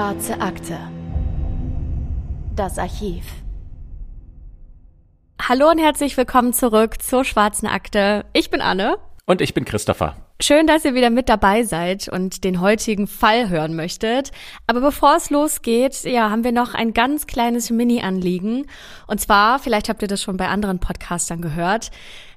Schwarze Akte. Das Archiv. Hallo und herzlich willkommen zurück zur Schwarzen Akte. Ich bin Anne. Und ich bin Christopher. Schön, dass ihr wieder mit dabei seid und den heutigen Fall hören möchtet. Aber bevor es losgeht, ja, haben wir noch ein ganz kleines Mini-Anliegen. Und zwar, vielleicht habt ihr das schon bei anderen Podcastern gehört,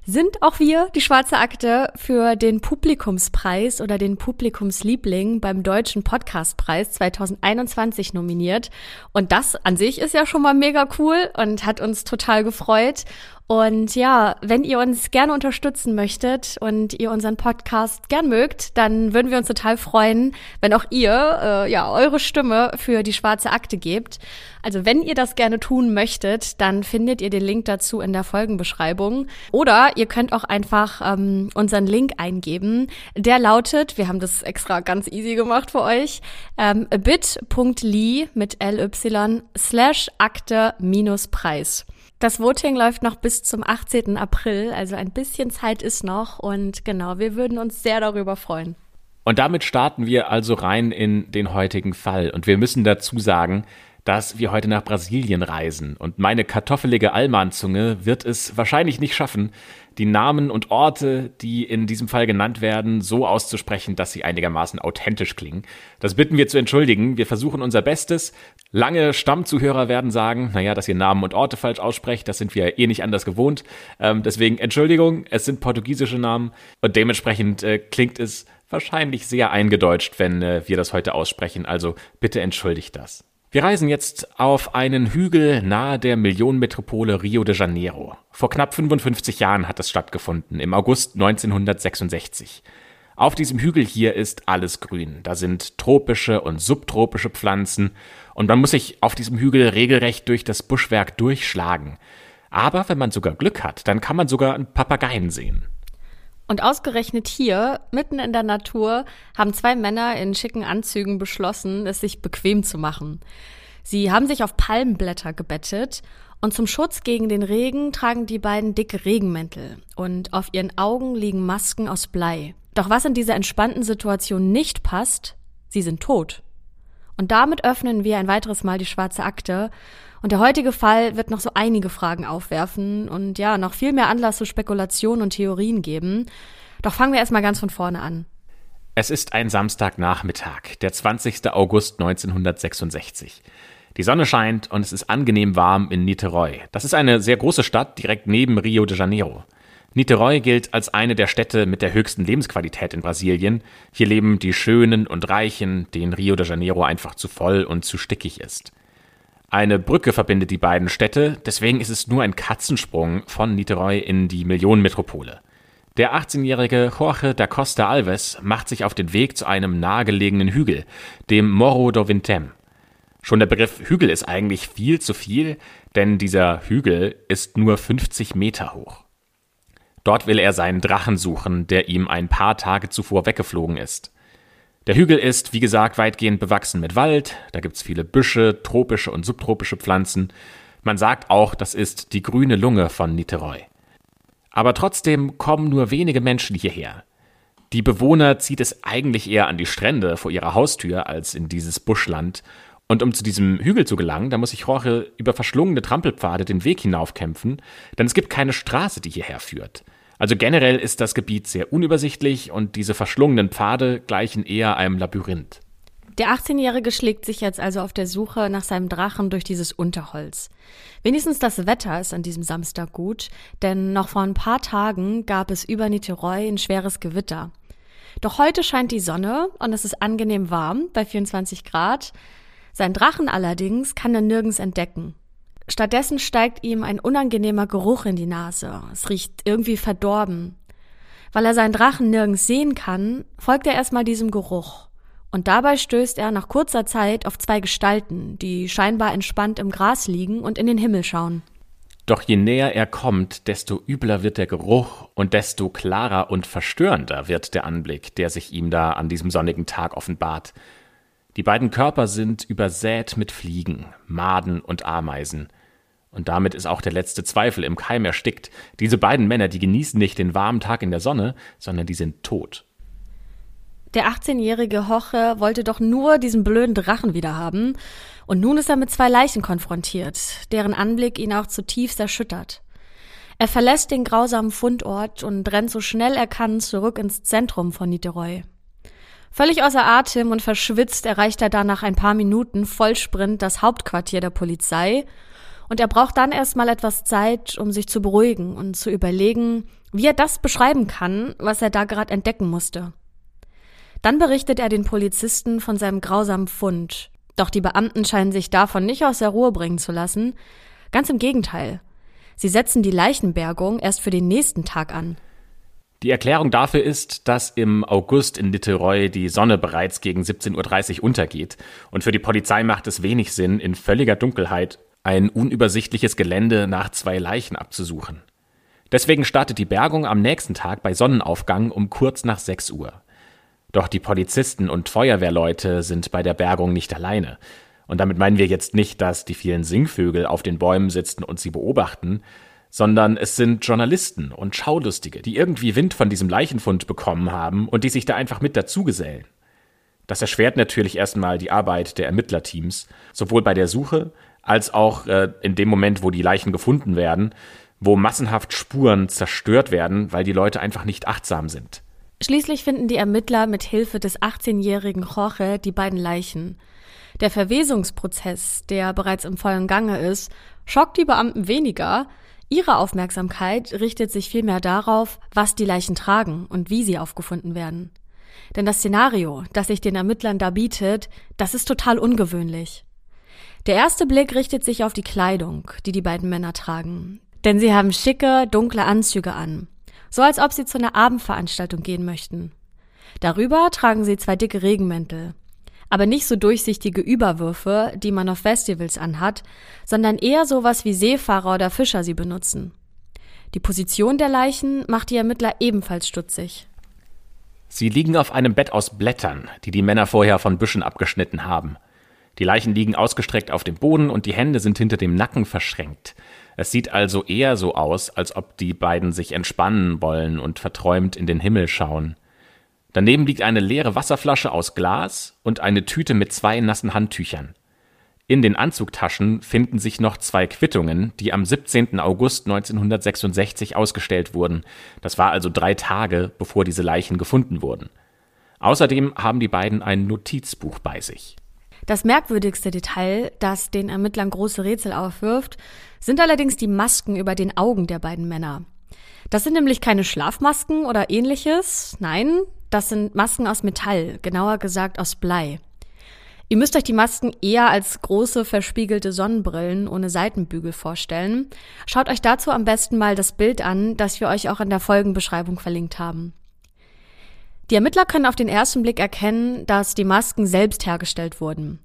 sind auch wir, die Schwarze Akte, für den Publikumspreis oder den Publikumsliebling beim Deutschen Podcastpreis 2021 nominiert. Und das an sich ist ja schon mal mega cool und hat uns total gefreut. Und ja, wenn ihr uns gerne unterstützen möchtet und ihr unseren Podcast gern mögt, dann würden wir uns total freuen, wenn auch ihr äh, ja eure Stimme für die schwarze Akte gebt. Also wenn ihr das gerne tun möchtet, dann findet ihr den Link dazu in der Folgenbeschreibung. Oder ihr könnt auch einfach ähm, unseren Link eingeben. Der lautet, wir haben das extra ganz easy gemacht für euch, ähm, bit.ly mit ly slash akte minus Preis. Das Voting läuft noch bis zum 18. April, also ein bisschen Zeit ist noch und genau, wir würden uns sehr darüber freuen. Und damit starten wir also rein in den heutigen Fall. Und wir müssen dazu sagen, dass wir heute nach Brasilien reisen. Und meine kartoffelige Allmannzunge wird es wahrscheinlich nicht schaffen, die Namen und Orte, die in diesem Fall genannt werden, so auszusprechen, dass sie einigermaßen authentisch klingen. Das bitten wir zu entschuldigen. Wir versuchen unser Bestes. Lange Stammzuhörer werden sagen, naja, dass ihr Namen und Orte falsch aussprecht, das sind wir eh nicht anders gewohnt. Ähm, deswegen Entschuldigung, es sind portugiesische Namen und dementsprechend äh, klingt es wahrscheinlich sehr eingedeutscht, wenn äh, wir das heute aussprechen. Also bitte entschuldigt das. Wir reisen jetzt auf einen Hügel nahe der Millionenmetropole Rio de Janeiro. Vor knapp 55 Jahren hat es stattgefunden, im August 1966. Auf diesem Hügel hier ist alles grün. Da sind tropische und subtropische Pflanzen und man muss sich auf diesem Hügel regelrecht durch das Buschwerk durchschlagen. Aber wenn man sogar Glück hat, dann kann man sogar einen Papageien sehen. Und ausgerechnet hier, mitten in der Natur, haben zwei Männer in schicken Anzügen beschlossen, es sich bequem zu machen. Sie haben sich auf Palmblätter gebettet und zum Schutz gegen den Regen tragen die beiden dicke Regenmäntel und auf ihren Augen liegen Masken aus Blei. Doch was in dieser entspannten Situation nicht passt, sie sind tot. Und damit öffnen wir ein weiteres Mal die schwarze Akte und der heutige Fall wird noch so einige Fragen aufwerfen und ja, noch viel mehr Anlass zu Spekulationen und Theorien geben. Doch fangen wir erstmal ganz von vorne an. Es ist ein Samstagnachmittag, der 20. August 1966. Die Sonne scheint und es ist angenehm warm in Niterói. Das ist eine sehr große Stadt direkt neben Rio de Janeiro. Niterói gilt als eine der Städte mit der höchsten Lebensqualität in Brasilien. Hier leben die Schönen und Reichen, denen Rio de Janeiro einfach zu voll und zu stickig ist. Eine Brücke verbindet die beiden Städte, deswegen ist es nur ein Katzensprung von Niterói in die Millionenmetropole. Der 18-jährige Jorge da Costa Alves macht sich auf den Weg zu einem nahegelegenen Hügel, dem Morro do Vintem. Schon der Begriff Hügel ist eigentlich viel zu viel, denn dieser Hügel ist nur 50 Meter hoch. Dort will er seinen Drachen suchen, der ihm ein paar Tage zuvor weggeflogen ist. Der Hügel ist, wie gesagt, weitgehend bewachsen mit Wald, da gibt's viele Büsche, tropische und subtropische Pflanzen. Man sagt auch, das ist die grüne Lunge von Niterói. Aber trotzdem kommen nur wenige Menschen hierher. Die Bewohner zieht es eigentlich eher an die Strände vor ihrer Haustür als in dieses Buschland. Und um zu diesem Hügel zu gelangen, da muss sich Jorge über verschlungene Trampelpfade den Weg hinaufkämpfen, denn es gibt keine Straße, die hierher führt. Also generell ist das Gebiet sehr unübersichtlich und diese verschlungenen Pfade gleichen eher einem Labyrinth. Der 18-Jährige schlägt sich jetzt also auf der Suche nach seinem Drachen durch dieses Unterholz. Wenigstens das Wetter ist an diesem Samstag gut, denn noch vor ein paar Tagen gab es über Niterói ein schweres Gewitter. Doch heute scheint die Sonne und es ist angenehm warm bei 24 Grad. Sein Drachen allerdings kann er nirgends entdecken. Stattdessen steigt ihm ein unangenehmer Geruch in die Nase. Es riecht irgendwie verdorben. Weil er seinen Drachen nirgends sehen kann, folgt er erstmal diesem Geruch. Und dabei stößt er nach kurzer Zeit auf zwei Gestalten, die scheinbar entspannt im Gras liegen und in den Himmel schauen. Doch je näher er kommt, desto übler wird der Geruch und desto klarer und verstörender wird der Anblick, der sich ihm da an diesem sonnigen Tag offenbart. Die beiden Körper sind übersät mit Fliegen, Maden und Ameisen. Und damit ist auch der letzte Zweifel im Keim erstickt. Diese beiden Männer, die genießen nicht den warmen Tag in der Sonne, sondern die sind tot. Der 18-jährige Hoche wollte doch nur diesen blöden Drachen wieder haben. Und nun ist er mit zwei Leichen konfrontiert, deren Anblick ihn auch zutiefst erschüttert. Er verlässt den grausamen Fundort und rennt so schnell er kann zurück ins Zentrum von Niterói. Völlig außer Atem und verschwitzt erreicht er dann nach ein paar Minuten Vollsprint das Hauptquartier der Polizei und er braucht dann erstmal etwas Zeit, um sich zu beruhigen und zu überlegen, wie er das beschreiben kann, was er da gerade entdecken musste. Dann berichtet er den Polizisten von seinem grausamen Fund. Doch die Beamten scheinen sich davon nicht aus der Ruhe bringen zu lassen. Ganz im Gegenteil. Sie setzen die Leichenbergung erst für den nächsten Tag an. Die Erklärung dafür ist, dass im August in Niteroi die Sonne bereits gegen 17.30 Uhr untergeht und für die Polizei macht es wenig Sinn, in völliger Dunkelheit ein unübersichtliches Gelände nach zwei Leichen abzusuchen. Deswegen startet die Bergung am nächsten Tag bei Sonnenaufgang um kurz nach 6 Uhr. Doch die Polizisten und Feuerwehrleute sind bei der Bergung nicht alleine. Und damit meinen wir jetzt nicht, dass die vielen Singvögel auf den Bäumen sitzen und sie beobachten, sondern es sind Journalisten und Schaulustige, die irgendwie Wind von diesem Leichenfund bekommen haben und die sich da einfach mit dazugesellen. Das erschwert natürlich erstmal die Arbeit der Ermittlerteams, sowohl bei der Suche als auch äh, in dem Moment, wo die Leichen gefunden werden, wo massenhaft Spuren zerstört werden, weil die Leute einfach nicht achtsam sind. Schließlich finden die Ermittler mit Hilfe des 18-jährigen Jorge die beiden Leichen. Der Verwesungsprozess, der bereits im vollen Gange ist, schockt die Beamten weniger, Ihre Aufmerksamkeit richtet sich vielmehr darauf, was die Leichen tragen und wie sie aufgefunden werden. Denn das Szenario, das sich den Ermittlern da bietet, das ist total ungewöhnlich. Der erste Blick richtet sich auf die Kleidung, die die beiden Männer tragen. Denn sie haben schicke, dunkle Anzüge an. So als ob sie zu einer Abendveranstaltung gehen möchten. Darüber tragen sie zwei dicke Regenmäntel aber nicht so durchsichtige Überwürfe, die man auf Festivals anhat, sondern eher sowas wie Seefahrer oder Fischer sie benutzen. Die Position der Leichen macht die Ermittler ebenfalls stutzig. Sie liegen auf einem Bett aus Blättern, die die Männer vorher von Büschen abgeschnitten haben. Die Leichen liegen ausgestreckt auf dem Boden und die Hände sind hinter dem Nacken verschränkt. Es sieht also eher so aus, als ob die beiden sich entspannen wollen und verträumt in den Himmel schauen. Daneben liegt eine leere Wasserflasche aus Glas und eine Tüte mit zwei nassen Handtüchern. In den Anzugtaschen finden sich noch zwei Quittungen, die am 17. August 1966 ausgestellt wurden. Das war also drei Tage, bevor diese Leichen gefunden wurden. Außerdem haben die beiden ein Notizbuch bei sich. Das merkwürdigste Detail, das den Ermittlern große Rätsel aufwirft, sind allerdings die Masken über den Augen der beiden Männer. Das sind nämlich keine Schlafmasken oder ähnliches. Nein, das sind Masken aus Metall, genauer gesagt aus Blei. Ihr müsst euch die Masken eher als große verspiegelte Sonnenbrillen ohne Seitenbügel vorstellen. Schaut euch dazu am besten mal das Bild an, das wir euch auch in der Folgenbeschreibung verlinkt haben. Die Ermittler können auf den ersten Blick erkennen, dass die Masken selbst hergestellt wurden.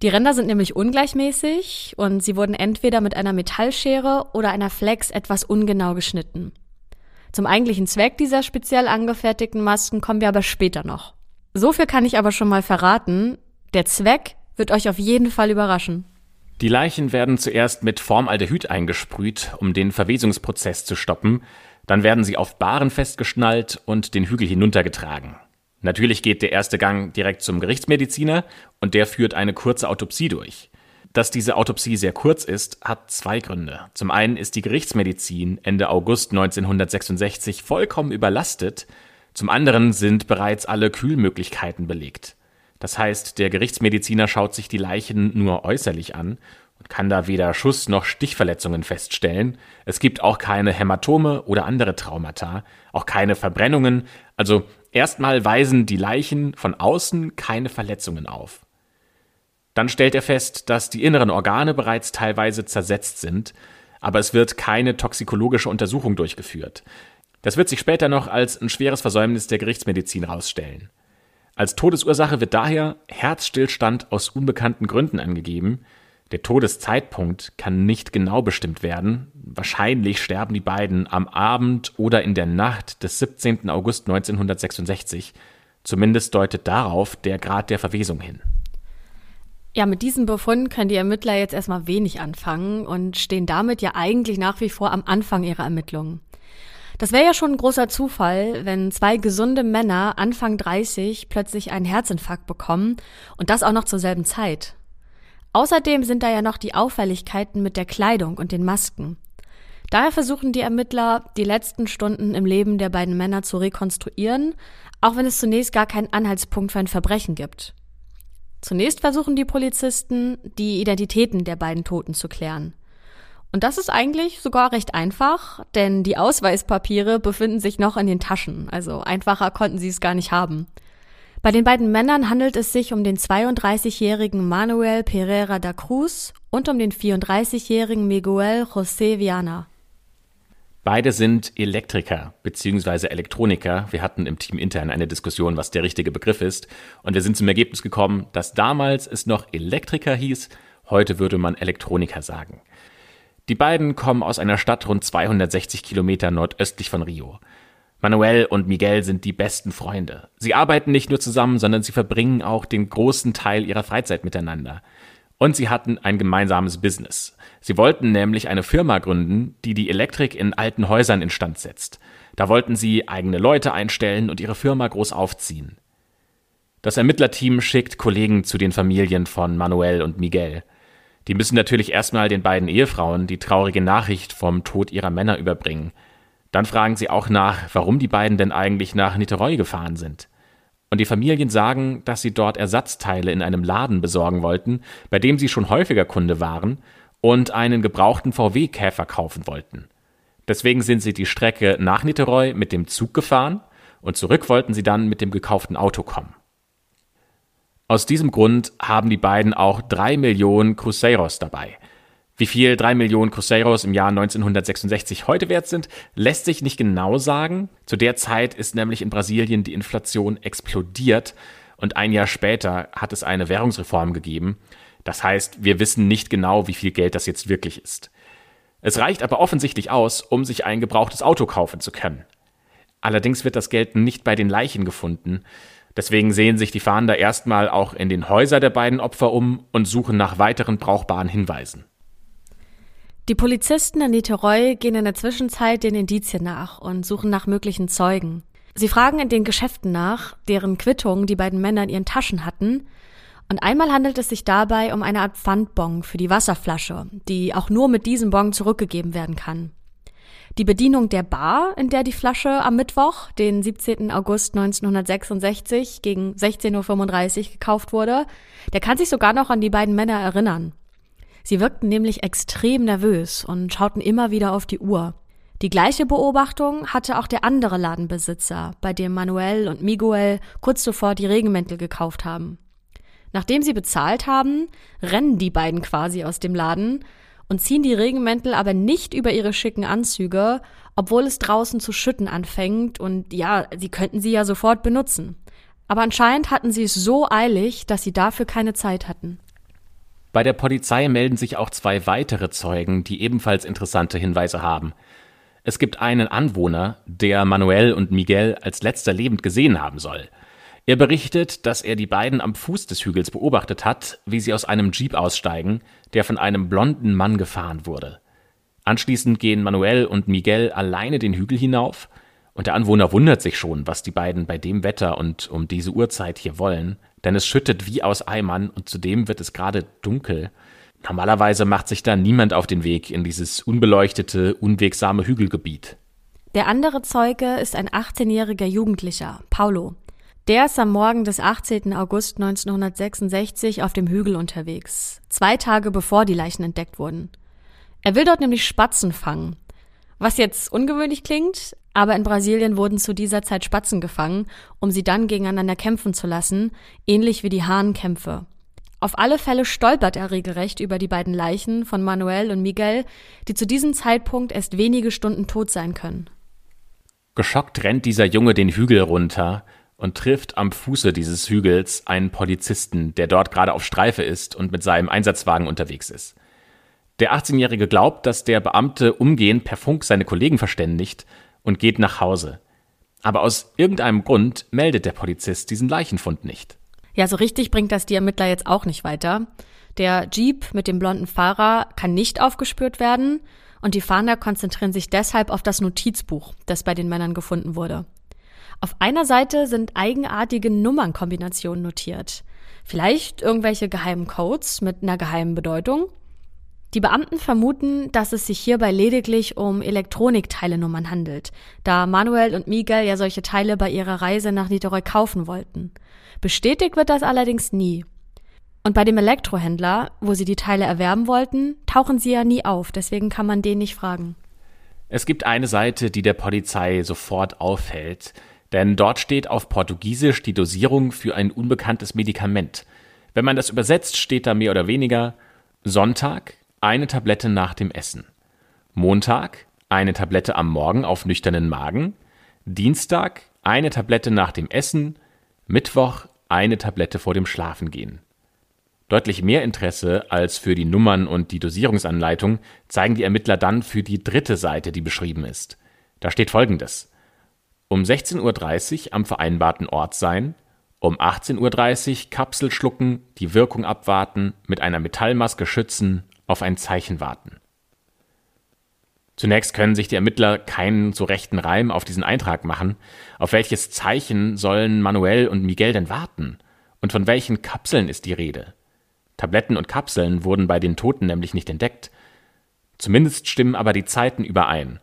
Die Ränder sind nämlich ungleichmäßig und sie wurden entweder mit einer Metallschere oder einer Flex etwas ungenau geschnitten. Zum eigentlichen Zweck dieser speziell angefertigten Masken kommen wir aber später noch. So viel kann ich aber schon mal verraten. Der Zweck wird euch auf jeden Fall überraschen. Die Leichen werden zuerst mit Formaldehyd eingesprüht, um den Verwesungsprozess zu stoppen. Dann werden sie auf Baren festgeschnallt und den Hügel hinuntergetragen. Natürlich geht der erste Gang direkt zum Gerichtsmediziner und der führt eine kurze Autopsie durch. Dass diese Autopsie sehr kurz ist, hat zwei Gründe. Zum einen ist die Gerichtsmedizin Ende August 1966 vollkommen überlastet, zum anderen sind bereits alle Kühlmöglichkeiten belegt. Das heißt, der Gerichtsmediziner schaut sich die Leichen nur äußerlich an und kann da weder Schuss noch Stichverletzungen feststellen. Es gibt auch keine Hämatome oder andere Traumata, auch keine Verbrennungen. Also erstmal weisen die Leichen von außen keine Verletzungen auf. Dann stellt er fest, dass die inneren Organe bereits teilweise zersetzt sind, aber es wird keine toxikologische Untersuchung durchgeführt. Das wird sich später noch als ein schweres Versäumnis der Gerichtsmedizin herausstellen. Als Todesursache wird daher Herzstillstand aus unbekannten Gründen angegeben. Der Todeszeitpunkt kann nicht genau bestimmt werden. Wahrscheinlich sterben die beiden am Abend oder in der Nacht des 17. August 1966. Zumindest deutet darauf der Grad der Verwesung hin. Ja, mit diesem Befund können die Ermittler jetzt erstmal wenig anfangen und stehen damit ja eigentlich nach wie vor am Anfang ihrer Ermittlungen. Das wäre ja schon ein großer Zufall, wenn zwei gesunde Männer Anfang 30 plötzlich einen Herzinfarkt bekommen und das auch noch zur selben Zeit. Außerdem sind da ja noch die Auffälligkeiten mit der Kleidung und den Masken. Daher versuchen die Ermittler, die letzten Stunden im Leben der beiden Männer zu rekonstruieren, auch wenn es zunächst gar keinen Anhaltspunkt für ein Verbrechen gibt. Zunächst versuchen die Polizisten, die Identitäten der beiden Toten zu klären. Und das ist eigentlich sogar recht einfach, denn die Ausweispapiere befinden sich noch in den Taschen, also einfacher konnten sie es gar nicht haben. Bei den beiden Männern handelt es sich um den 32-jährigen Manuel Pereira da Cruz und um den 34-jährigen Miguel José Viana. Beide sind Elektriker bzw. Elektroniker. Wir hatten im Team intern eine Diskussion, was der richtige Begriff ist. Und wir sind zum Ergebnis gekommen, dass damals es noch Elektriker hieß, heute würde man Elektroniker sagen. Die beiden kommen aus einer Stadt rund 260 Kilometer nordöstlich von Rio. Manuel und Miguel sind die besten Freunde. Sie arbeiten nicht nur zusammen, sondern sie verbringen auch den großen Teil ihrer Freizeit miteinander. Und sie hatten ein gemeinsames Business. Sie wollten nämlich eine Firma gründen, die die Elektrik in alten Häusern instand setzt. Da wollten sie eigene Leute einstellen und ihre Firma groß aufziehen. Das Ermittlerteam schickt Kollegen zu den Familien von Manuel und Miguel. Die müssen natürlich erstmal den beiden Ehefrauen die traurige Nachricht vom Tod ihrer Männer überbringen – dann fragen sie auch nach, warum die beiden denn eigentlich nach Niteroi gefahren sind. Und die Familien sagen, dass sie dort Ersatzteile in einem Laden besorgen wollten, bei dem sie schon häufiger Kunde waren und einen gebrauchten VW-Käfer kaufen wollten. Deswegen sind sie die Strecke nach Niteroi mit dem Zug gefahren und zurück wollten sie dann mit dem gekauften Auto kommen. Aus diesem Grund haben die beiden auch drei Millionen Cruzeros dabei – wie viel drei Millionen Cruzeiros im Jahr 1966 heute wert sind, lässt sich nicht genau sagen. Zu der Zeit ist nämlich in Brasilien die Inflation explodiert und ein Jahr später hat es eine Währungsreform gegeben. Das heißt, wir wissen nicht genau, wie viel Geld das jetzt wirklich ist. Es reicht aber offensichtlich aus, um sich ein gebrauchtes Auto kaufen zu können. Allerdings wird das Geld nicht bei den Leichen gefunden. Deswegen sehen sich die Fahnder erstmal auch in den Häusern der beiden Opfer um und suchen nach weiteren brauchbaren Hinweisen. Die Polizisten in Niteroi gehen in der Zwischenzeit den Indizien nach und suchen nach möglichen Zeugen. Sie fragen in den Geschäften nach, deren Quittungen die beiden Männer in ihren Taschen hatten. Und einmal handelt es sich dabei um eine Art Pfandbon für die Wasserflasche, die auch nur mit diesem Bon zurückgegeben werden kann. Die Bedienung der Bar, in der die Flasche am Mittwoch, den 17. August 1966 gegen 16.35 Uhr gekauft wurde, der kann sich sogar noch an die beiden Männer erinnern. Sie wirkten nämlich extrem nervös und schauten immer wieder auf die Uhr. Die gleiche Beobachtung hatte auch der andere Ladenbesitzer, bei dem Manuel und Miguel kurz zuvor die Regenmäntel gekauft haben. Nachdem sie bezahlt haben, rennen die beiden quasi aus dem Laden und ziehen die Regenmäntel aber nicht über ihre schicken Anzüge, obwohl es draußen zu schütten anfängt und ja, sie könnten sie ja sofort benutzen. Aber anscheinend hatten sie es so eilig, dass sie dafür keine Zeit hatten. Bei der Polizei melden sich auch zwei weitere Zeugen, die ebenfalls interessante Hinweise haben. Es gibt einen Anwohner, der Manuel und Miguel als letzter lebend gesehen haben soll. Er berichtet, dass er die beiden am Fuß des Hügels beobachtet hat, wie sie aus einem Jeep aussteigen, der von einem blonden Mann gefahren wurde. Anschließend gehen Manuel und Miguel alleine den Hügel hinauf, und der Anwohner wundert sich schon, was die beiden bei dem Wetter und um diese Uhrzeit hier wollen denn es schüttet wie aus Eimern und zudem wird es gerade dunkel. Normalerweise macht sich da niemand auf den Weg in dieses unbeleuchtete, unwegsame Hügelgebiet. Der andere Zeuge ist ein 18-jähriger Jugendlicher, Paulo. Der ist am Morgen des 18. August 1966 auf dem Hügel unterwegs, zwei Tage bevor die Leichen entdeckt wurden. Er will dort nämlich Spatzen fangen. Was jetzt ungewöhnlich klingt, aber in Brasilien wurden zu dieser Zeit Spatzen gefangen, um sie dann gegeneinander kämpfen zu lassen, ähnlich wie die Hahnkämpfe. Auf alle Fälle stolpert er regelrecht über die beiden Leichen von Manuel und Miguel, die zu diesem Zeitpunkt erst wenige Stunden tot sein können. Geschockt rennt dieser Junge den Hügel runter und trifft am Fuße dieses Hügels einen Polizisten, der dort gerade auf Streife ist und mit seinem Einsatzwagen unterwegs ist. Der 18-Jährige glaubt, dass der Beamte umgehend per Funk seine Kollegen verständigt und geht nach Hause. Aber aus irgendeinem Grund meldet der Polizist diesen Leichenfund nicht. Ja, so richtig bringt das die Ermittler jetzt auch nicht weiter. Der Jeep mit dem blonden Fahrer kann nicht aufgespürt werden und die Fahnder konzentrieren sich deshalb auf das Notizbuch, das bei den Männern gefunden wurde. Auf einer Seite sind eigenartige Nummernkombinationen notiert. Vielleicht irgendwelche geheimen Codes mit einer geheimen Bedeutung? Die Beamten vermuten, dass es sich hierbei lediglich um Elektronikteilenummern handelt, da Manuel und Miguel ja solche Teile bei ihrer Reise nach Niteroi kaufen wollten. Bestätigt wird das allerdings nie. Und bei dem Elektrohändler, wo sie die Teile erwerben wollten, tauchen sie ja nie auf, deswegen kann man den nicht fragen. Es gibt eine Seite, die der Polizei sofort auffällt, denn dort steht auf Portugiesisch die Dosierung für ein unbekanntes Medikament. Wenn man das übersetzt, steht da mehr oder weniger Sonntag eine Tablette nach dem Essen, Montag eine Tablette am Morgen auf nüchternen Magen, Dienstag eine Tablette nach dem Essen, Mittwoch eine Tablette vor dem Schlafengehen. Deutlich mehr Interesse als für die Nummern und die Dosierungsanleitung zeigen die Ermittler dann für die dritte Seite, die beschrieben ist. Da steht folgendes. Um 16.30 Uhr am vereinbarten Ort sein, um 18.30 Uhr Kapsel schlucken, die Wirkung abwarten, mit einer Metallmaske schützen, auf ein Zeichen warten. Zunächst können sich die Ermittler keinen so rechten Reim auf diesen Eintrag machen. Auf welches Zeichen sollen Manuel und Miguel denn warten? Und von welchen Kapseln ist die Rede? Tabletten und Kapseln wurden bei den Toten nämlich nicht entdeckt. Zumindest stimmen aber die Zeiten überein.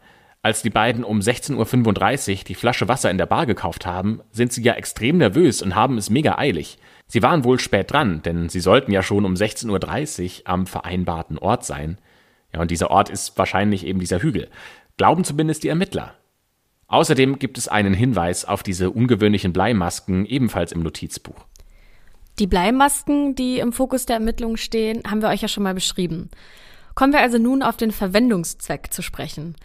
Als die beiden um 16.35 Uhr die Flasche Wasser in der Bar gekauft haben, sind sie ja extrem nervös und haben es mega eilig. Sie waren wohl spät dran, denn sie sollten ja schon um 16.30 Uhr am vereinbarten Ort sein. Ja, und dieser Ort ist wahrscheinlich eben dieser Hügel. Glauben zumindest die Ermittler. Außerdem gibt es einen Hinweis auf diese ungewöhnlichen Bleimasken ebenfalls im Notizbuch. Die Bleimasken, die im Fokus der Ermittlungen stehen, haben wir euch ja schon mal beschrieben. Kommen wir also nun auf den Verwendungszweck zu sprechen.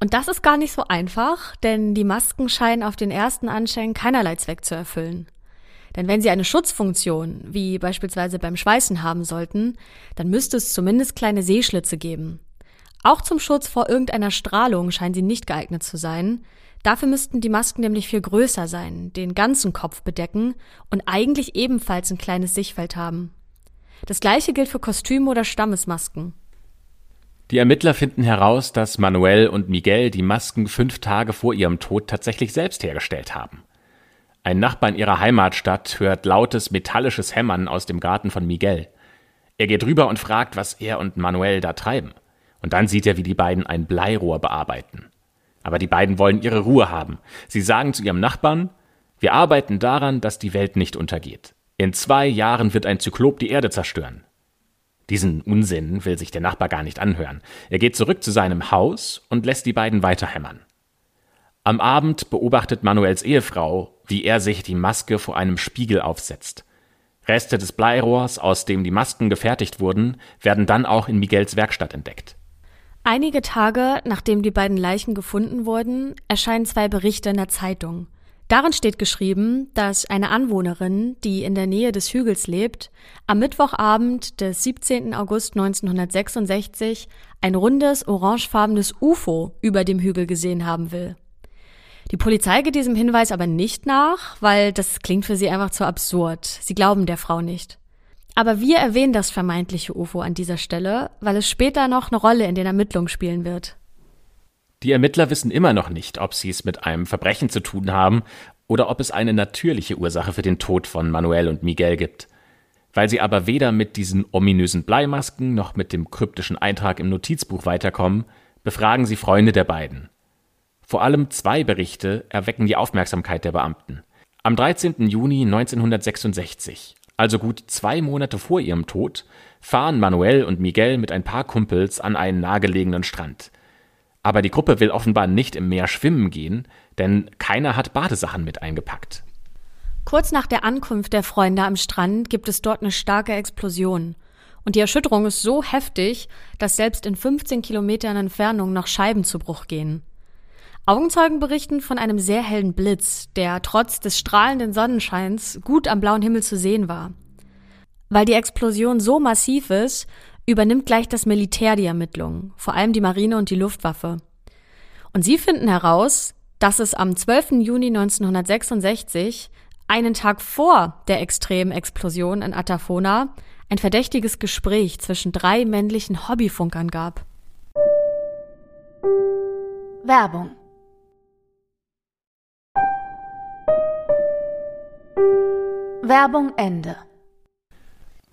Und das ist gar nicht so einfach, denn die Masken scheinen auf den ersten Anschein keinerlei Zweck zu erfüllen. Denn wenn sie eine Schutzfunktion, wie beispielsweise beim Schweißen haben sollten, dann müsste es zumindest kleine Sehschlitze geben. Auch zum Schutz vor irgendeiner Strahlung scheinen sie nicht geeignet zu sein, Dafür müssten die Masken nämlich viel größer sein, den ganzen Kopf bedecken und eigentlich ebenfalls ein kleines Sichtfeld haben. Das gleiche gilt für Kostüme oder Stammesmasken. Die Ermittler finden heraus, dass Manuel und Miguel die Masken fünf Tage vor ihrem Tod tatsächlich selbst hergestellt haben. Ein Nachbar in ihrer Heimatstadt hört lautes metallisches Hämmern aus dem Garten von Miguel. Er geht rüber und fragt, was er und Manuel da treiben. Und dann sieht er, wie die beiden ein Bleirohr bearbeiten. Aber die beiden wollen ihre Ruhe haben. Sie sagen zu ihrem Nachbarn, wir arbeiten daran, dass die Welt nicht untergeht. In zwei Jahren wird ein Zyklop die Erde zerstören. Diesen Unsinn will sich der Nachbar gar nicht anhören. Er geht zurück zu seinem Haus und lässt die beiden weiterhämmern. Am Abend beobachtet Manuels Ehefrau, wie er sich die Maske vor einem Spiegel aufsetzt. Reste des Bleirohrs, aus dem die Masken gefertigt wurden, werden dann auch in Miguels Werkstatt entdeckt. Einige Tage nachdem die beiden Leichen gefunden wurden, erscheinen zwei Berichte in der Zeitung. Darin steht geschrieben, dass eine Anwohnerin, die in der Nähe des Hügels lebt, am Mittwochabend des 17. August 1966 ein rundes, orangefarbenes UFO über dem Hügel gesehen haben will. Die Polizei geht diesem Hinweis aber nicht nach, weil das klingt für sie einfach zu absurd. Sie glauben der Frau nicht. Aber wir erwähnen das vermeintliche UFO an dieser Stelle, weil es später noch eine Rolle in den Ermittlungen spielen wird. Die Ermittler wissen immer noch nicht, ob sie es mit einem Verbrechen zu tun haben oder ob es eine natürliche Ursache für den Tod von Manuel und Miguel gibt. Weil sie aber weder mit diesen ominösen Bleimasken noch mit dem kryptischen Eintrag im Notizbuch weiterkommen, befragen sie Freunde der beiden. Vor allem zwei Berichte erwecken die Aufmerksamkeit der Beamten. Am 13. Juni 1966 also gut zwei Monate vor ihrem Tod, fahren Manuel und Miguel mit ein paar Kumpels an einen nahegelegenen Strand. Aber die Gruppe will offenbar nicht im Meer schwimmen gehen, denn keiner hat Badesachen mit eingepackt. Kurz nach der Ankunft der Freunde am Strand gibt es dort eine starke Explosion. Und die Erschütterung ist so heftig, dass selbst in 15 Kilometern Entfernung noch Scheiben zu Bruch gehen. Augenzeugen berichten von einem sehr hellen Blitz, der trotz des strahlenden Sonnenscheins gut am blauen Himmel zu sehen war. Weil die Explosion so massiv ist, übernimmt gleich das Militär die Ermittlungen, vor allem die Marine und die Luftwaffe. Und sie finden heraus, dass es am 12. Juni 1966, einen Tag vor der extremen Explosion in Atafona, ein verdächtiges Gespräch zwischen drei männlichen Hobbyfunkern gab. Werbung Werbung Ende.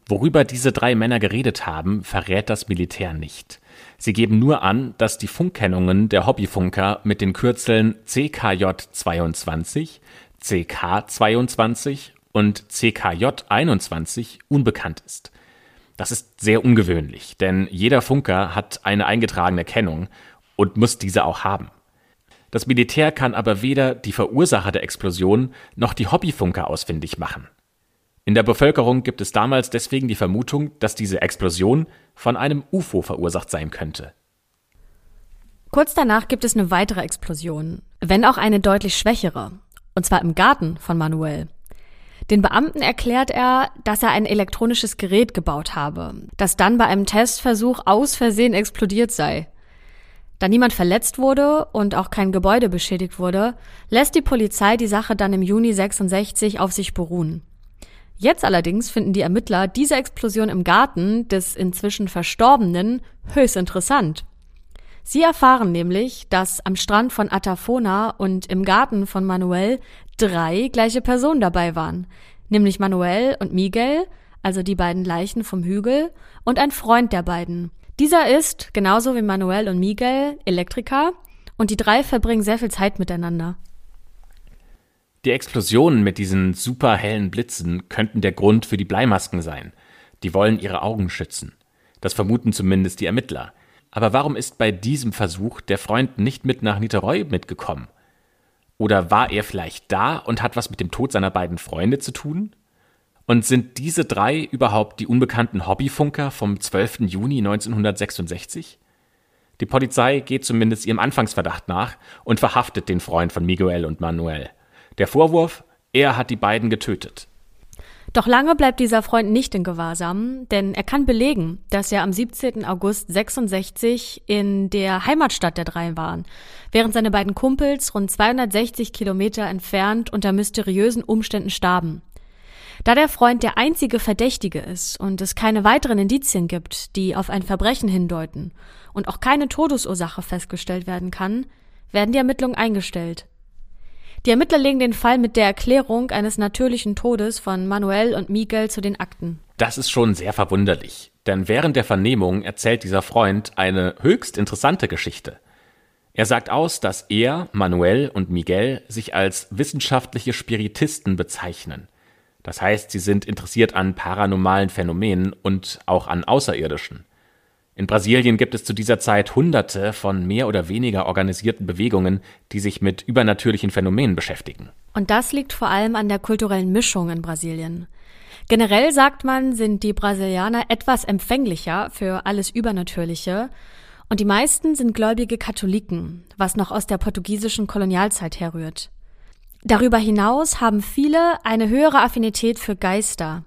Worüber diese drei Männer geredet haben, verrät das Militär nicht. Sie geben nur an, dass die Funkkennungen der Hobbyfunker mit den Kürzeln CKJ22, CK22 und CKJ21 unbekannt ist. Das ist sehr ungewöhnlich, denn jeder Funker hat eine eingetragene Kennung und muss diese auch haben. Das Militär kann aber weder die Verursacher der Explosion noch die Hobbyfunker ausfindig machen. In der Bevölkerung gibt es damals deswegen die Vermutung, dass diese Explosion von einem UFO verursacht sein könnte. Kurz danach gibt es eine weitere Explosion, wenn auch eine deutlich schwächere, und zwar im Garten von Manuel. Den Beamten erklärt er, dass er ein elektronisches Gerät gebaut habe, das dann bei einem Testversuch aus Versehen explodiert sei. Da niemand verletzt wurde und auch kein Gebäude beschädigt wurde, lässt die Polizei die Sache dann im Juni 66 auf sich beruhen. Jetzt allerdings finden die Ermittler diese Explosion im Garten des inzwischen Verstorbenen höchst interessant. Sie erfahren nämlich, dass am Strand von Atafona und im Garten von Manuel drei gleiche Personen dabei waren, nämlich Manuel und Miguel, also die beiden Leichen vom Hügel, und ein Freund der beiden. Dieser ist, genauso wie Manuel und Miguel, Elektriker, und die drei verbringen sehr viel Zeit miteinander. Die Explosionen mit diesen superhellen Blitzen könnten der Grund für die Bleimasken sein. Die wollen ihre Augen schützen. Das vermuten zumindest die Ermittler. Aber warum ist bei diesem Versuch der Freund nicht mit nach Niteroi mitgekommen? Oder war er vielleicht da und hat was mit dem Tod seiner beiden Freunde zu tun? Und sind diese drei überhaupt die unbekannten Hobbyfunker vom 12. Juni 1966? Die Polizei geht zumindest ihrem Anfangsverdacht nach und verhaftet den Freund von Miguel und Manuel. Der Vorwurf, er hat die beiden getötet. Doch lange bleibt dieser Freund nicht in Gewahrsam, denn er kann belegen, dass er am 17. August 66 in der Heimatstadt der drei waren, während seine beiden Kumpels rund 260 Kilometer entfernt unter mysteriösen Umständen starben. Da der Freund der einzige Verdächtige ist und es keine weiteren Indizien gibt, die auf ein Verbrechen hindeuten und auch keine Todesursache festgestellt werden kann, werden die Ermittlungen eingestellt. Die Ermittler legen den Fall mit der Erklärung eines natürlichen Todes von Manuel und Miguel zu den Akten. Das ist schon sehr verwunderlich, denn während der Vernehmung erzählt dieser Freund eine höchst interessante Geschichte. Er sagt aus, dass er, Manuel und Miguel sich als wissenschaftliche Spiritisten bezeichnen. Das heißt, sie sind interessiert an paranormalen Phänomenen und auch an Außerirdischen. In Brasilien gibt es zu dieser Zeit Hunderte von mehr oder weniger organisierten Bewegungen, die sich mit übernatürlichen Phänomenen beschäftigen. Und das liegt vor allem an der kulturellen Mischung in Brasilien. Generell sagt man, sind die Brasilianer etwas empfänglicher für alles Übernatürliche und die meisten sind gläubige Katholiken, was noch aus der portugiesischen Kolonialzeit herrührt. Darüber hinaus haben viele eine höhere Affinität für Geister.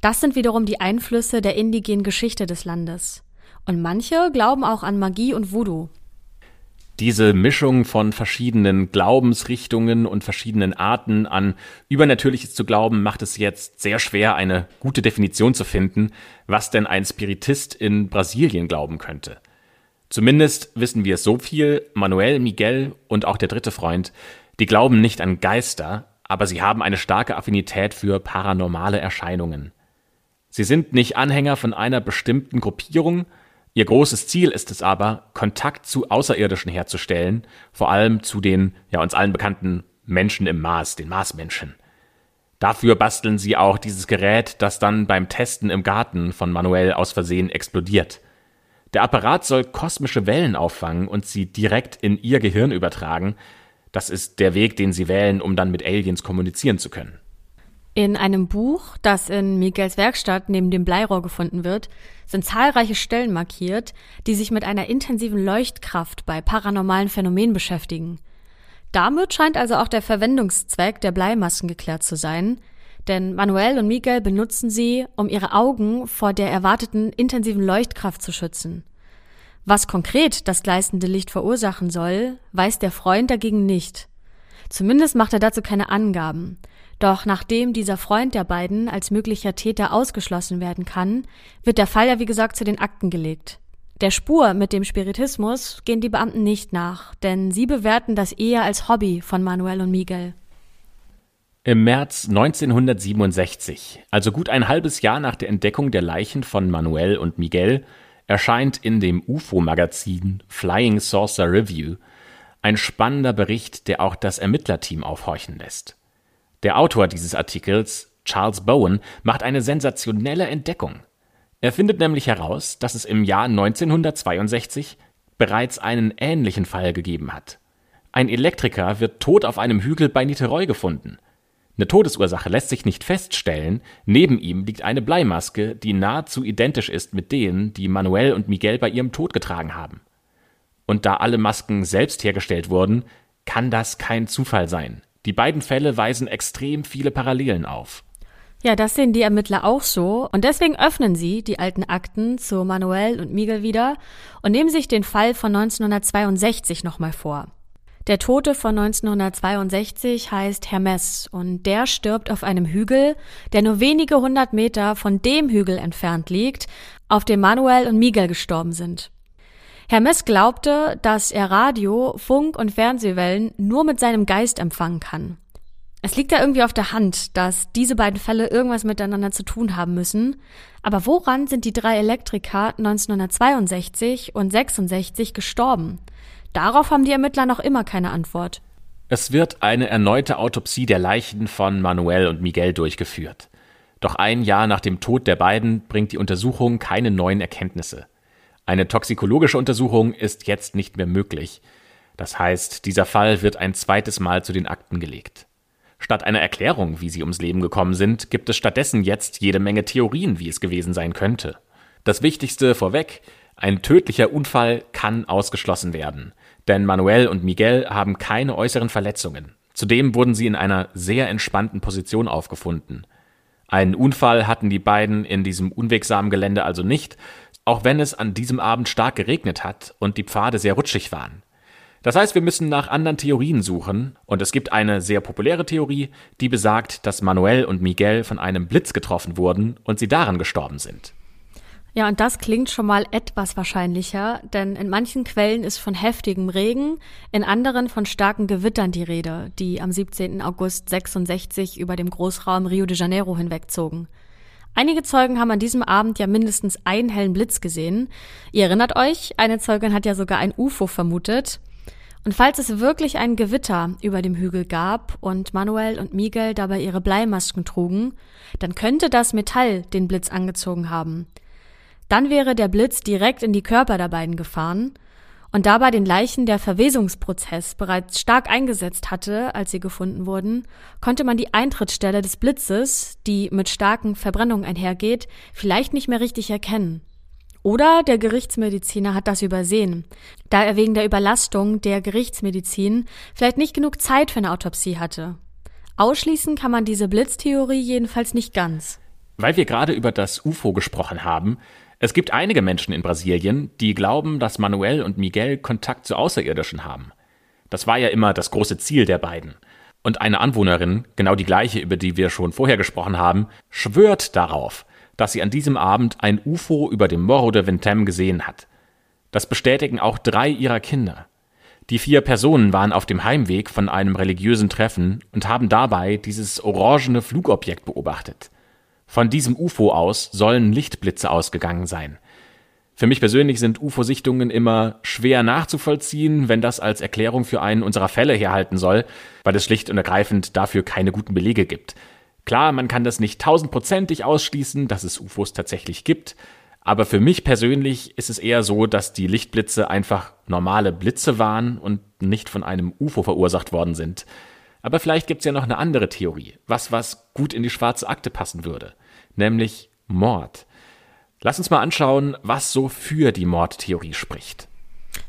Das sind wiederum die Einflüsse der indigenen Geschichte des Landes. Und manche glauben auch an Magie und Voodoo. Diese Mischung von verschiedenen Glaubensrichtungen und verschiedenen Arten an Übernatürliches zu glauben, macht es jetzt sehr schwer, eine gute Definition zu finden, was denn ein Spiritist in Brasilien glauben könnte. Zumindest wissen wir so viel, Manuel, Miguel und auch der dritte Freund, die glauben nicht an Geister, aber sie haben eine starke Affinität für paranormale Erscheinungen. Sie sind nicht Anhänger von einer bestimmten Gruppierung, Ihr großes Ziel ist es aber, Kontakt zu Außerirdischen herzustellen, vor allem zu den ja uns allen bekannten Menschen im Mars, den Marsmenschen. Dafür basteln sie auch dieses Gerät, das dann beim Testen im Garten von Manuel aus Versehen explodiert. Der Apparat soll kosmische Wellen auffangen und sie direkt in ihr Gehirn übertragen. Das ist der Weg, den sie wählen, um dann mit Aliens kommunizieren zu können. In einem Buch, das in Miguels Werkstatt neben dem Bleirohr gefunden wird, sind zahlreiche Stellen markiert, die sich mit einer intensiven Leuchtkraft bei paranormalen Phänomenen beschäftigen. Damit scheint also auch der Verwendungszweck der Bleimasken geklärt zu sein, denn Manuel und Miguel benutzen sie, um ihre Augen vor der erwarteten intensiven Leuchtkraft zu schützen. Was konkret das gleißende Licht verursachen soll, weiß der Freund dagegen nicht. Zumindest macht er dazu keine Angaben. Doch nachdem dieser Freund der beiden als möglicher Täter ausgeschlossen werden kann, wird der Fall ja wie gesagt zu den Akten gelegt. Der Spur mit dem Spiritismus gehen die Beamten nicht nach, denn sie bewerten das eher als Hobby von Manuel und Miguel. Im März 1967, also gut ein halbes Jahr nach der Entdeckung der Leichen von Manuel und Miguel, erscheint in dem UFO-Magazin Flying Saucer Review ein spannender Bericht, der auch das Ermittlerteam aufhorchen lässt. Der Autor dieses Artikels, Charles Bowen, macht eine sensationelle Entdeckung. Er findet nämlich heraus, dass es im Jahr 1962 bereits einen ähnlichen Fall gegeben hat. Ein Elektriker wird tot auf einem Hügel bei Niteroi gefunden. Eine Todesursache lässt sich nicht feststellen, neben ihm liegt eine Bleimaske, die nahezu identisch ist mit denen, die Manuel und Miguel bei ihrem Tod getragen haben. Und da alle Masken selbst hergestellt wurden, kann das kein Zufall sein. Die beiden Fälle weisen extrem viele Parallelen auf. Ja, das sehen die Ermittler auch so und deswegen öffnen sie die alten Akten zu Manuel und Miguel wieder und nehmen sich den Fall von 1962 nochmal vor. Der Tote von 1962 heißt Hermes und der stirbt auf einem Hügel, der nur wenige hundert Meter von dem Hügel entfernt liegt, auf dem Manuel und Miguel gestorben sind. Hermes glaubte, dass er Radio, Funk und Fernsehwellen nur mit seinem Geist empfangen kann. Es liegt da irgendwie auf der Hand, dass diese beiden Fälle irgendwas miteinander zu tun haben müssen. Aber woran sind die drei Elektriker 1962 und 66 gestorben? Darauf haben die Ermittler noch immer keine Antwort. Es wird eine erneute Autopsie der Leichen von Manuel und Miguel durchgeführt. Doch ein Jahr nach dem Tod der beiden bringt die Untersuchung keine neuen Erkenntnisse. Eine toxikologische Untersuchung ist jetzt nicht mehr möglich. Das heißt, dieser Fall wird ein zweites Mal zu den Akten gelegt. Statt einer Erklärung, wie sie ums Leben gekommen sind, gibt es stattdessen jetzt jede Menge Theorien, wie es gewesen sein könnte. Das Wichtigste vorweg, ein tödlicher Unfall kann ausgeschlossen werden, denn Manuel und Miguel haben keine äußeren Verletzungen. Zudem wurden sie in einer sehr entspannten Position aufgefunden. Einen Unfall hatten die beiden in diesem unwegsamen Gelände also nicht, auch wenn es an diesem Abend stark geregnet hat und die Pfade sehr rutschig waren. Das heißt, wir müssen nach anderen Theorien suchen, und es gibt eine sehr populäre Theorie, die besagt, dass Manuel und Miguel von einem Blitz getroffen wurden und sie daran gestorben sind. Ja, und das klingt schon mal etwas wahrscheinlicher, denn in manchen Quellen ist von heftigem Regen, in anderen von starken Gewittern die Rede, die am 17. August 66 über dem Großraum Rio de Janeiro hinwegzogen. Einige Zeugen haben an diesem Abend ja mindestens einen hellen Blitz gesehen. Ihr erinnert euch, eine Zeugin hat ja sogar ein UFO vermutet. Und falls es wirklich ein Gewitter über dem Hügel gab und Manuel und Miguel dabei ihre Bleimasken trugen, dann könnte das Metall den Blitz angezogen haben. Dann wäre der Blitz direkt in die Körper der beiden gefahren und da bei den Leichen der Verwesungsprozess bereits stark eingesetzt hatte, als sie gefunden wurden, konnte man die Eintrittsstelle des Blitzes, die mit starken Verbrennungen einhergeht, vielleicht nicht mehr richtig erkennen. Oder der Gerichtsmediziner hat das übersehen, da er wegen der Überlastung der Gerichtsmedizin vielleicht nicht genug Zeit für eine Autopsie hatte. Ausschließen kann man diese Blitztheorie jedenfalls nicht ganz. Weil wir gerade über das UFO gesprochen haben, es gibt einige Menschen in Brasilien, die glauben, dass Manuel und Miguel Kontakt zu Außerirdischen haben. Das war ja immer das große Ziel der beiden. Und eine Anwohnerin, genau die gleiche, über die wir schon vorher gesprochen haben, schwört darauf, dass sie an diesem Abend ein UFO über dem Morro de Vintem gesehen hat. Das bestätigen auch drei ihrer Kinder. Die vier Personen waren auf dem Heimweg von einem religiösen Treffen und haben dabei dieses orangene Flugobjekt beobachtet. Von diesem UFO aus sollen Lichtblitze ausgegangen sein. Für mich persönlich sind UFO-Sichtungen immer schwer nachzuvollziehen, wenn das als Erklärung für einen unserer Fälle herhalten soll, weil es schlicht und ergreifend dafür keine guten Belege gibt. Klar, man kann das nicht tausendprozentig ausschließen, dass es UFOs tatsächlich gibt, aber für mich persönlich ist es eher so, dass die Lichtblitze einfach normale Blitze waren und nicht von einem UFO verursacht worden sind. Aber vielleicht gibt's ja noch eine andere Theorie, was was gut in die schwarze Akte passen würde, nämlich Mord. Lass uns mal anschauen, was so für die Mordtheorie spricht.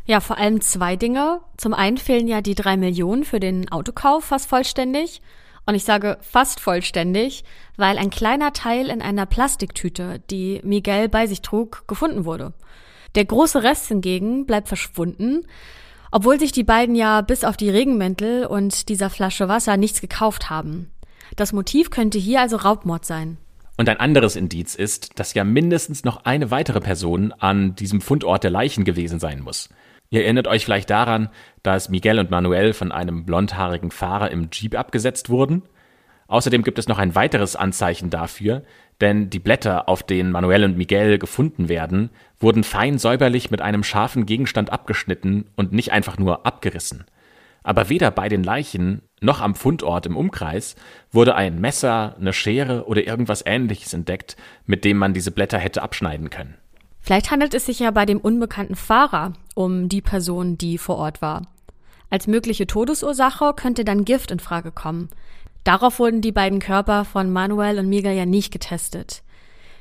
Ja, vor allem zwei Dinge. Zum einen fehlen ja die drei Millionen für den Autokauf fast vollständig. Und ich sage fast vollständig, weil ein kleiner Teil in einer Plastiktüte, die Miguel bei sich trug, gefunden wurde. Der große Rest hingegen bleibt verschwunden, obwohl sich die beiden ja bis auf die Regenmäntel und dieser Flasche Wasser nichts gekauft haben. Das Motiv könnte hier also Raubmord sein. Und ein anderes Indiz ist, dass ja mindestens noch eine weitere Person an diesem Fundort der Leichen gewesen sein muss. Ihr erinnert euch vielleicht daran, dass Miguel und Manuel von einem blondhaarigen Fahrer im Jeep abgesetzt wurden. Außerdem gibt es noch ein weiteres Anzeichen dafür, denn die Blätter, auf denen Manuel und Miguel gefunden werden, wurden fein säuberlich mit einem scharfen Gegenstand abgeschnitten und nicht einfach nur abgerissen. Aber weder bei den Leichen noch am Fundort im Umkreis wurde ein Messer, eine Schere oder irgendwas ähnliches entdeckt, mit dem man diese Blätter hätte abschneiden können. Vielleicht handelt es sich ja bei dem unbekannten Fahrer um die Person, die vor Ort war. Als mögliche Todesursache könnte dann Gift in Frage kommen. Darauf wurden die beiden Körper von Manuel und Miguel ja nicht getestet.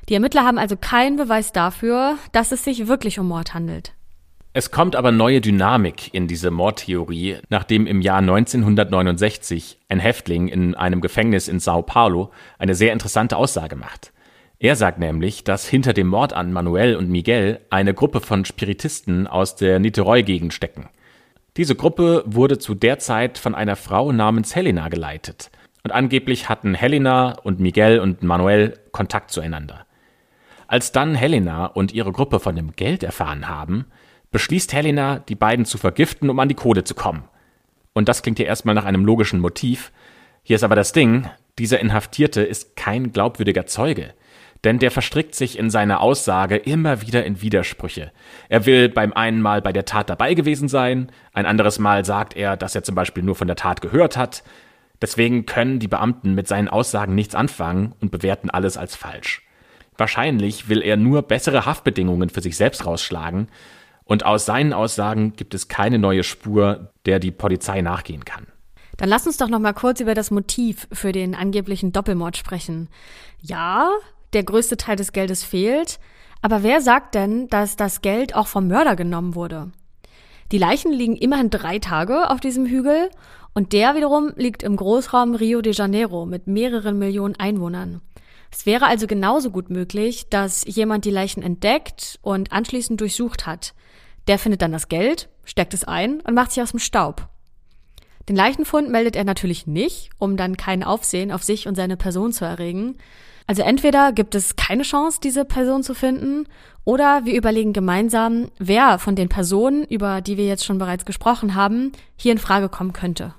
Die Ermittler haben also keinen Beweis dafür, dass es sich wirklich um Mord handelt. Es kommt aber neue Dynamik in diese Mordtheorie, nachdem im Jahr 1969 ein Häftling in einem Gefängnis in Sao Paulo eine sehr interessante Aussage macht. Er sagt nämlich, dass hinter dem Mord an Manuel und Miguel eine Gruppe von Spiritisten aus der Niteroi-Gegend stecken. Diese Gruppe wurde zu der Zeit von einer Frau namens Helena geleitet. Und angeblich hatten Helena und Miguel und Manuel Kontakt zueinander. Als dann Helena und ihre Gruppe von dem Geld erfahren haben, beschließt Helena, die beiden zu vergiften, um an die Kohle zu kommen. Und das klingt ja erstmal nach einem logischen Motiv. Hier ist aber das Ding, dieser Inhaftierte ist kein glaubwürdiger Zeuge. Denn der verstrickt sich in seiner Aussage immer wieder in Widersprüche. Er will beim einen Mal bei der Tat dabei gewesen sein, ein anderes Mal sagt er, dass er zum Beispiel nur von der Tat gehört hat. Deswegen können die Beamten mit seinen Aussagen nichts anfangen und bewerten alles als falsch. Wahrscheinlich will er nur bessere Haftbedingungen für sich selbst rausschlagen, und aus seinen Aussagen gibt es keine neue Spur, der die Polizei nachgehen kann. Dann lass uns doch noch mal kurz über das Motiv für den angeblichen Doppelmord sprechen. Ja, der größte Teil des Geldes fehlt, aber wer sagt denn, dass das Geld auch vom Mörder genommen wurde? Die Leichen liegen immerhin drei Tage auf diesem Hügel und der wiederum liegt im Großraum Rio de Janeiro mit mehreren Millionen Einwohnern. Es wäre also genauso gut möglich, dass jemand die Leichen entdeckt und anschließend durchsucht hat. Der findet dann das Geld, steckt es ein und macht sich aus dem Staub. Den Leichenfund meldet er natürlich nicht, um dann kein Aufsehen auf sich und seine Person zu erregen. Also entweder gibt es keine Chance, diese Person zu finden, oder wir überlegen gemeinsam, wer von den Personen, über die wir jetzt schon bereits gesprochen haben, hier in Frage kommen könnte.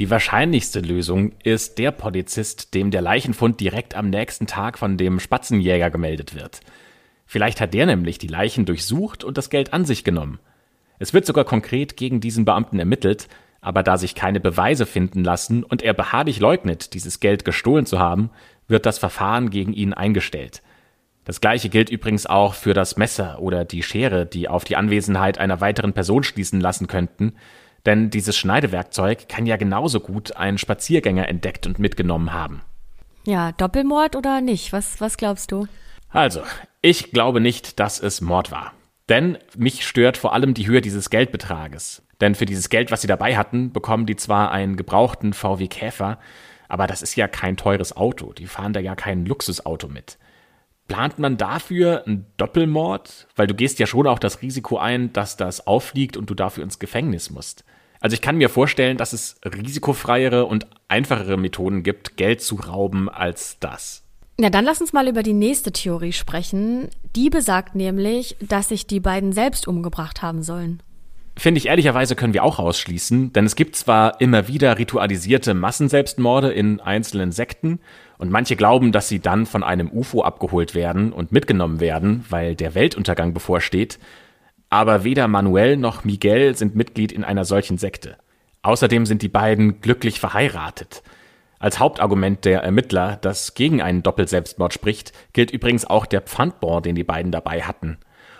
Die wahrscheinlichste Lösung ist der Polizist, dem der Leichenfund direkt am nächsten Tag von dem Spatzenjäger gemeldet wird. Vielleicht hat der nämlich die Leichen durchsucht und das Geld an sich genommen. Es wird sogar konkret gegen diesen Beamten ermittelt, aber da sich keine Beweise finden lassen und er beharrlich leugnet, dieses Geld gestohlen zu haben, wird das Verfahren gegen ihn eingestellt. Das gleiche gilt übrigens auch für das Messer oder die Schere, die auf die Anwesenheit einer weiteren Person schließen lassen könnten, denn dieses Schneidewerkzeug kann ja genauso gut ein Spaziergänger entdeckt und mitgenommen haben. Ja, Doppelmord oder nicht? Was, was glaubst du? Also, ich glaube nicht, dass es Mord war. Denn mich stört vor allem die Höhe dieses Geldbetrages. Denn für dieses Geld, was sie dabei hatten, bekommen die zwar einen gebrauchten VW Käfer, aber das ist ja kein teures Auto. Die fahren da ja kein Luxusauto mit. Plant man dafür einen Doppelmord? Weil du gehst ja schon auch das Risiko ein, dass das auffliegt und du dafür ins Gefängnis musst. Also ich kann mir vorstellen, dass es risikofreiere und einfachere Methoden gibt, Geld zu rauben als das. Na, dann lass uns mal über die nächste Theorie sprechen. Die besagt nämlich, dass sich die beiden selbst umgebracht haben sollen. Finde ich ehrlicherweise können wir auch ausschließen, denn es gibt zwar immer wieder ritualisierte Massenselbstmorde in einzelnen Sekten und manche glauben, dass sie dann von einem UFO abgeholt werden und mitgenommen werden, weil der Weltuntergang bevorsteht, aber weder Manuel noch Miguel sind Mitglied in einer solchen Sekte. Außerdem sind die beiden glücklich verheiratet. Als Hauptargument der Ermittler, das gegen einen Doppelselbstmord spricht, gilt übrigens auch der Pfandbon, den die beiden dabei hatten.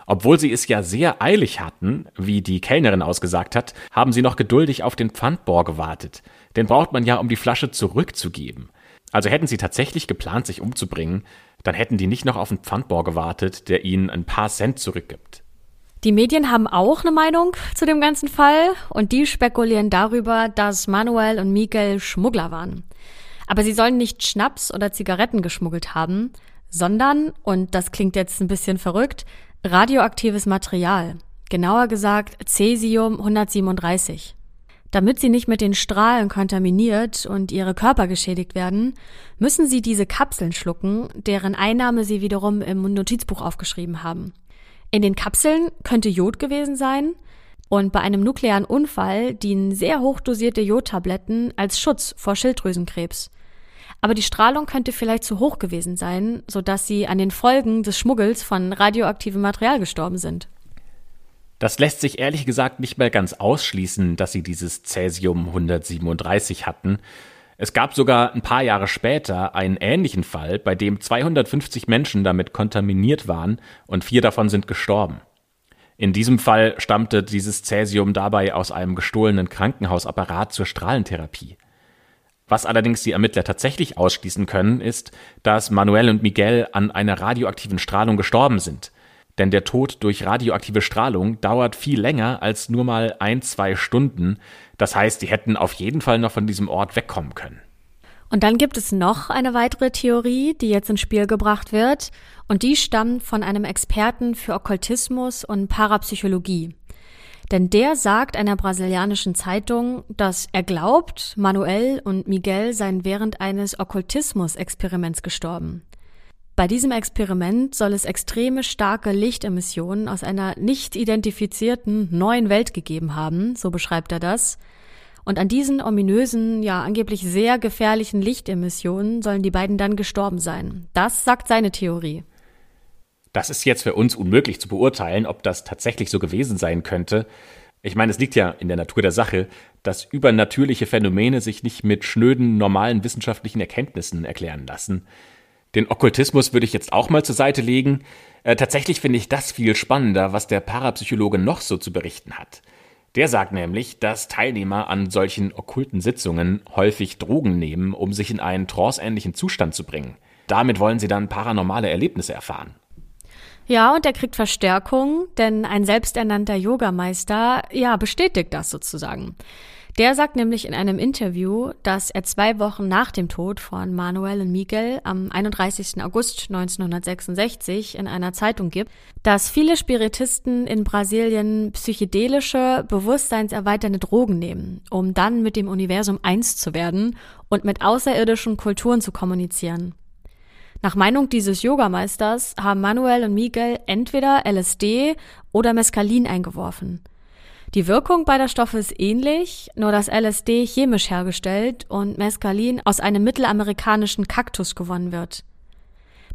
Obwohl sie es ja sehr eilig hatten, wie die Kellnerin ausgesagt hat, haben sie noch geduldig auf den Pfandbor gewartet. Den braucht man ja, um die Flasche zurückzugeben. Also hätten sie tatsächlich geplant, sich umzubringen, dann hätten die nicht noch auf den Pfandbor gewartet, der ihnen ein paar Cent zurückgibt. Die Medien haben auch eine Meinung zu dem ganzen Fall und die spekulieren darüber, dass Manuel und Miguel Schmuggler waren. Aber sie sollen nicht Schnaps oder Zigaretten geschmuggelt haben, sondern, und das klingt jetzt ein bisschen verrückt, radioaktives Material. Genauer gesagt Cäsium 137. Damit sie nicht mit den Strahlen kontaminiert und ihre Körper geschädigt werden, müssen sie diese Kapseln schlucken, deren Einnahme sie wiederum im Notizbuch aufgeschrieben haben. In den Kapseln könnte Jod gewesen sein und bei einem nuklearen Unfall dienen sehr hochdosierte Jodtabletten als Schutz vor Schilddrüsenkrebs. Aber die Strahlung könnte vielleicht zu hoch gewesen sein, sodass sie an den Folgen des Schmuggels von radioaktivem Material gestorben sind. Das lässt sich ehrlich gesagt nicht mehr ganz ausschließen, dass sie dieses Cäsium 137 hatten. Es gab sogar ein paar Jahre später einen ähnlichen Fall, bei dem 250 Menschen damit kontaminiert waren und vier davon sind gestorben. In diesem Fall stammte dieses Cäsium dabei aus einem gestohlenen Krankenhausapparat zur Strahlentherapie. Was allerdings die Ermittler tatsächlich ausschließen können, ist, dass Manuel und Miguel an einer radioaktiven Strahlung gestorben sind. Denn der Tod durch radioaktive Strahlung dauert viel länger als nur mal ein, zwei Stunden. Das heißt, die hätten auf jeden Fall noch von diesem Ort wegkommen können. Und dann gibt es noch eine weitere Theorie, die jetzt ins Spiel gebracht wird. Und die stammt von einem Experten für Okkultismus und Parapsychologie. Denn der sagt einer brasilianischen Zeitung, dass er glaubt, Manuel und Miguel seien während eines Okkultismus-Experiments gestorben. Bei diesem Experiment soll es extreme starke Lichtemissionen aus einer nicht identifizierten neuen Welt gegeben haben, so beschreibt er das. Und an diesen ominösen, ja angeblich sehr gefährlichen Lichtemissionen sollen die beiden dann gestorben sein. Das sagt seine Theorie. Das ist jetzt für uns unmöglich zu beurteilen, ob das tatsächlich so gewesen sein könnte. Ich meine, es liegt ja in der Natur der Sache, dass übernatürliche Phänomene sich nicht mit schnöden, normalen wissenschaftlichen Erkenntnissen erklären lassen. Den Okkultismus würde ich jetzt auch mal zur Seite legen. Äh, tatsächlich finde ich das viel spannender, was der Parapsychologe noch so zu berichten hat. Der sagt nämlich, dass Teilnehmer an solchen okkulten Sitzungen häufig Drogen nehmen, um sich in einen tranceähnlichen Zustand zu bringen. Damit wollen sie dann paranormale Erlebnisse erfahren. Ja, und er kriegt Verstärkung, denn ein selbsternannter Yogameister, ja, bestätigt das sozusagen. Der sagt nämlich in einem Interview, dass er zwei Wochen nach dem Tod von Manuel und Miguel am 31. August 1966 in einer Zeitung gibt, dass viele Spiritisten in Brasilien psychedelische, bewusstseinserweiternde Drogen nehmen, um dann mit dem Universum eins zu werden und mit außerirdischen Kulturen zu kommunizieren. Nach Meinung dieses Yogameisters haben Manuel und Miguel entweder LSD oder Mescalin eingeworfen – die Wirkung beider Stoffe ist ähnlich, nur dass LSD chemisch hergestellt und Mescalin aus einem mittelamerikanischen Kaktus gewonnen wird.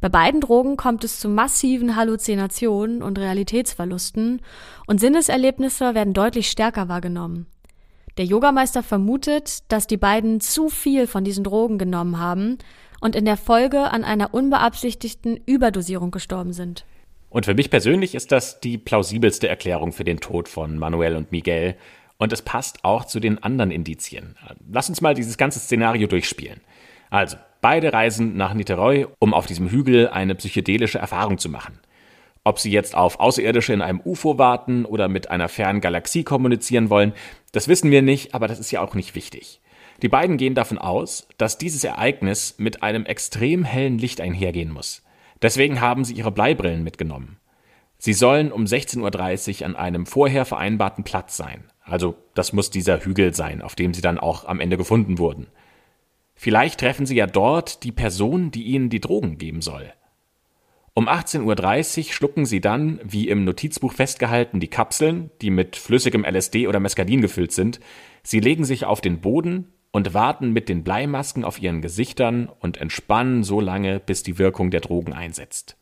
Bei beiden Drogen kommt es zu massiven Halluzinationen und Realitätsverlusten und Sinneserlebnisse werden deutlich stärker wahrgenommen. Der Yogameister vermutet, dass die beiden zu viel von diesen Drogen genommen haben und in der Folge an einer unbeabsichtigten Überdosierung gestorben sind. Und für mich persönlich ist das die plausibelste Erklärung für den Tod von Manuel und Miguel. Und es passt auch zu den anderen Indizien. Lass uns mal dieses ganze Szenario durchspielen. Also, beide reisen nach Niteroi, um auf diesem Hügel eine psychedelische Erfahrung zu machen. Ob sie jetzt auf Außerirdische in einem UFO warten oder mit einer fernen Galaxie kommunizieren wollen, das wissen wir nicht, aber das ist ja auch nicht wichtig. Die beiden gehen davon aus, dass dieses Ereignis mit einem extrem hellen Licht einhergehen muss. Deswegen haben sie ihre Bleibrillen mitgenommen. Sie sollen um 16.30 Uhr an einem vorher vereinbarten Platz sein. Also das muss dieser Hügel sein, auf dem sie dann auch am Ende gefunden wurden. Vielleicht treffen sie ja dort die Person, die ihnen die Drogen geben soll. Um 18.30 Uhr schlucken sie dann, wie im Notizbuch festgehalten, die Kapseln, die mit flüssigem LSD oder Mescalin gefüllt sind. Sie legen sich auf den Boden und warten mit den Bleimasken auf ihren Gesichtern und entspannen so lange, bis die Wirkung der Drogen einsetzt.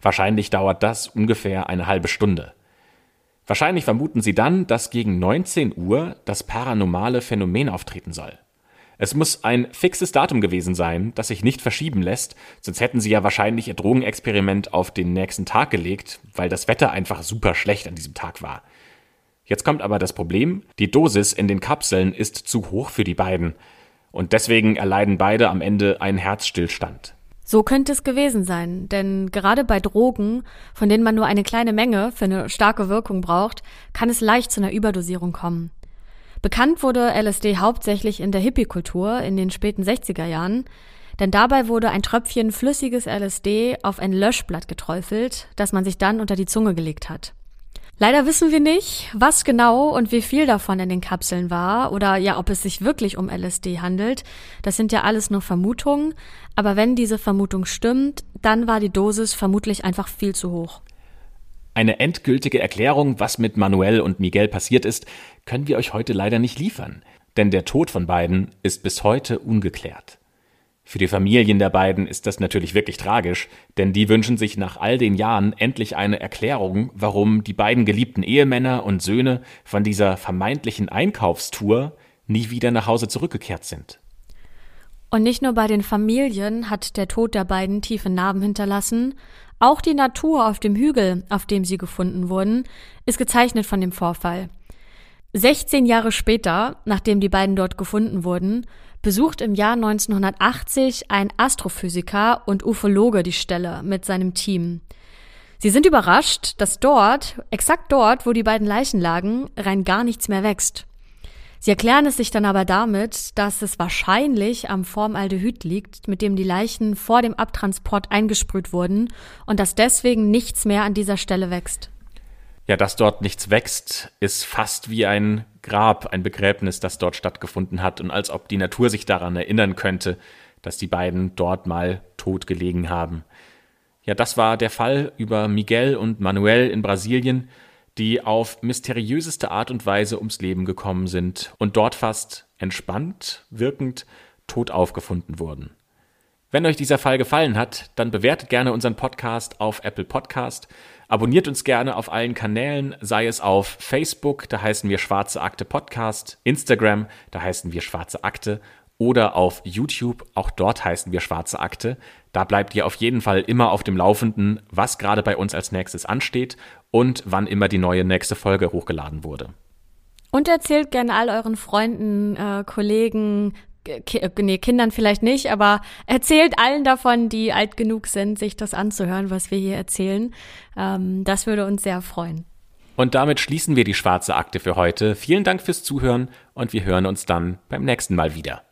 Wahrscheinlich dauert das ungefähr eine halbe Stunde. Wahrscheinlich vermuten sie dann, dass gegen 19 Uhr das paranormale Phänomen auftreten soll. Es muss ein fixes Datum gewesen sein, das sich nicht verschieben lässt, sonst hätten sie ja wahrscheinlich ihr Drogenexperiment auf den nächsten Tag gelegt, weil das Wetter einfach super schlecht an diesem Tag war. Jetzt kommt aber das Problem, die Dosis in den Kapseln ist zu hoch für die beiden. Und deswegen erleiden beide am Ende einen Herzstillstand. So könnte es gewesen sein, denn gerade bei Drogen, von denen man nur eine kleine Menge für eine starke Wirkung braucht, kann es leicht zu einer Überdosierung kommen. Bekannt wurde LSD hauptsächlich in der Hippie-Kultur in den späten 60er Jahren, denn dabei wurde ein Tröpfchen flüssiges LSD auf ein Löschblatt geträufelt, das man sich dann unter die Zunge gelegt hat. Leider wissen wir nicht, was genau und wie viel davon in den Kapseln war oder ja, ob es sich wirklich um LSD handelt. Das sind ja alles nur Vermutungen, aber wenn diese Vermutung stimmt, dann war die Dosis vermutlich einfach viel zu hoch. Eine endgültige Erklärung, was mit Manuel und Miguel passiert ist, können wir euch heute leider nicht liefern, denn der Tod von beiden ist bis heute ungeklärt. Für die Familien der beiden ist das natürlich wirklich tragisch, denn die wünschen sich nach all den Jahren endlich eine Erklärung, warum die beiden geliebten Ehemänner und Söhne von dieser vermeintlichen Einkaufstour nie wieder nach Hause zurückgekehrt sind. Und nicht nur bei den Familien hat der Tod der beiden tiefe Narben hinterlassen, auch die Natur auf dem Hügel, auf dem sie gefunden wurden, ist gezeichnet von dem Vorfall. 16 Jahre später, nachdem die beiden dort gefunden wurden, besucht im Jahr 1980 ein Astrophysiker und Ufologe die Stelle mit seinem Team. Sie sind überrascht, dass dort, exakt dort, wo die beiden Leichen lagen, rein gar nichts mehr wächst. Sie erklären es sich dann aber damit, dass es wahrscheinlich am Formaldehyd liegt, mit dem die Leichen vor dem Abtransport eingesprüht wurden und dass deswegen nichts mehr an dieser Stelle wächst. Ja, dass dort nichts wächst, ist fast wie ein Grab, ein Begräbnis, das dort stattgefunden hat und als ob die Natur sich daran erinnern könnte, dass die beiden dort mal tot gelegen haben. Ja, das war der Fall über Miguel und Manuel in Brasilien, die auf mysteriöseste Art und Weise ums Leben gekommen sind und dort fast entspannt, wirkend tot aufgefunden wurden. Wenn euch dieser Fall gefallen hat, dann bewertet gerne unseren Podcast auf Apple Podcast Abonniert uns gerne auf allen Kanälen, sei es auf Facebook, da heißen wir Schwarze Akte Podcast, Instagram, da heißen wir Schwarze Akte oder auf YouTube, auch dort heißen wir Schwarze Akte. Da bleibt ihr auf jeden Fall immer auf dem Laufenden, was gerade bei uns als nächstes ansteht und wann immer die neue nächste Folge hochgeladen wurde. Und erzählt gerne all euren Freunden, äh, Kollegen, nee, Kindern vielleicht nicht, aber erzählt allen davon, die alt genug sind, sich das anzuhören, was wir hier erzählen. Ähm, das würde uns sehr freuen. Und damit schließen wir die schwarze Akte für heute. Vielen Dank fürs Zuhören und wir hören uns dann beim nächsten Mal wieder.